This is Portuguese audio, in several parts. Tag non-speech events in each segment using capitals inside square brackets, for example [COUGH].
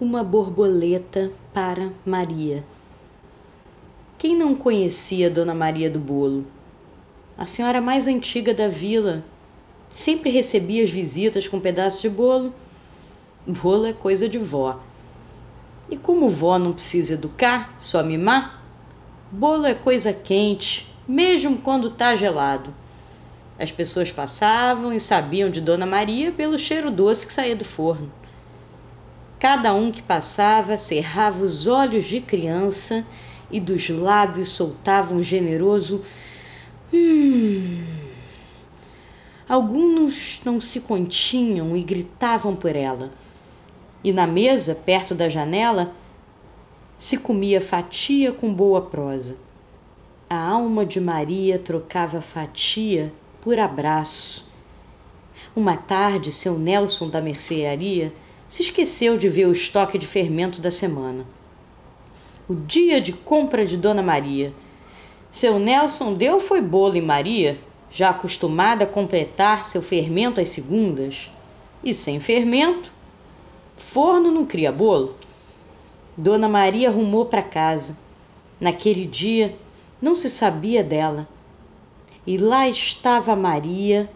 Uma borboleta para Maria. Quem não conhecia Dona Maria do Bolo? A senhora mais antiga da vila. Sempre recebia as visitas com pedaços de bolo. Bolo é coisa de vó. E como vó não precisa educar, só mimar, bolo é coisa quente, mesmo quando tá gelado. As pessoas passavam e sabiam de Dona Maria pelo cheiro doce que saía do forno. Cada um que passava cerrava os olhos de criança e dos lábios soltava um generoso hum. Alguns não se continham e gritavam por ela. E na mesa, perto da janela, se comia fatia com boa prosa. A alma de Maria trocava fatia por abraço. Uma tarde, seu Nelson da mercearia se esqueceu de ver o estoque de fermento da semana. O dia de compra de Dona Maria. Seu Nelson deu foi bolo e Maria, já acostumada a completar seu fermento às segundas. E sem fermento, forno não cria bolo. Dona Maria rumou para casa. Naquele dia, não se sabia dela. E lá estava Maria,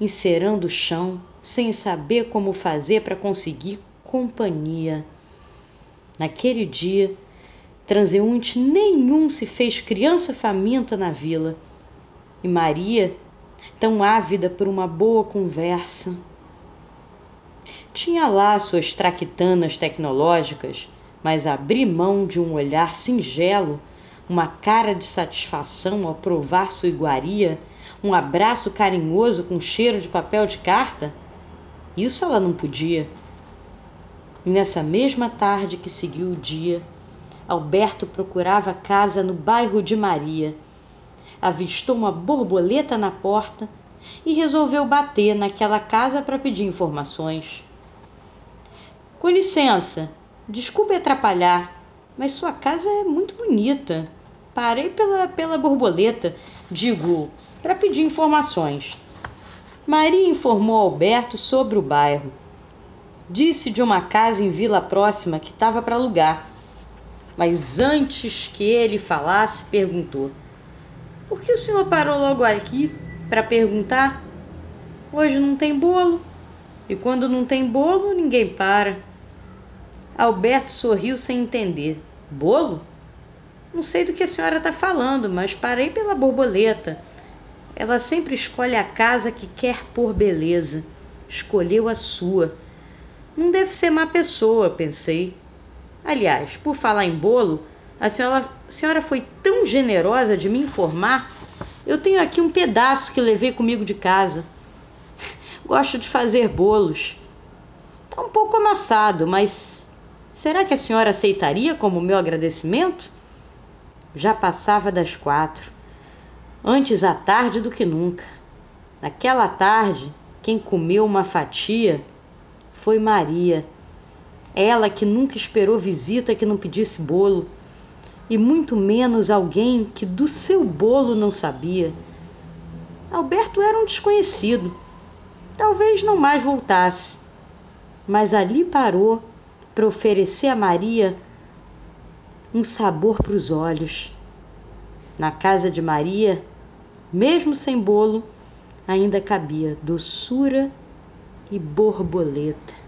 encerando o chão, sem saber como fazer para conseguir companhia. Naquele dia, transeunte nenhum se fez criança faminta na vila. E Maria, tão ávida por uma boa conversa, tinha lá suas traquitanas tecnológicas, mas abri mão de um olhar singelo, uma cara de satisfação ao provar sua iguaria um abraço carinhoso com cheiro de papel de carta? Isso ela não podia. E nessa mesma tarde que seguiu o dia, Alberto procurava casa no bairro de Maria. Avistou uma borboleta na porta e resolveu bater naquela casa para pedir informações. Com licença, desculpe atrapalhar, mas sua casa é muito bonita. Parei pela, pela borboleta, digo, para pedir informações. Maria informou Alberto sobre o bairro. Disse de uma casa em vila próxima que estava para alugar. Mas antes que ele falasse, perguntou: Por que o senhor parou logo aqui para perguntar? Hoje não tem bolo. E quando não tem bolo, ninguém para. Alberto sorriu sem entender. Bolo? Não sei do que a senhora está falando, mas parei pela borboleta. Ela sempre escolhe a casa que quer por beleza. Escolheu a sua. Não deve ser má pessoa, pensei. Aliás, por falar em bolo, a senhora, a senhora foi tão generosa de me informar. Eu tenho aqui um pedaço que levei comigo de casa. [LAUGHS] Gosto de fazer bolos. Está um pouco amassado, mas será que a senhora aceitaria como meu agradecimento? Já passava das quatro. Antes à tarde do que nunca. Naquela tarde, quem comeu uma fatia foi Maria. Ela que nunca esperou visita que não pedisse bolo, e muito menos alguém que do seu bolo não sabia. Alberto era um desconhecido. Talvez não mais voltasse, mas ali parou para oferecer a Maria um sabor para os olhos. Na casa de Maria, mesmo sem bolo, ainda cabia doçura e borboleta.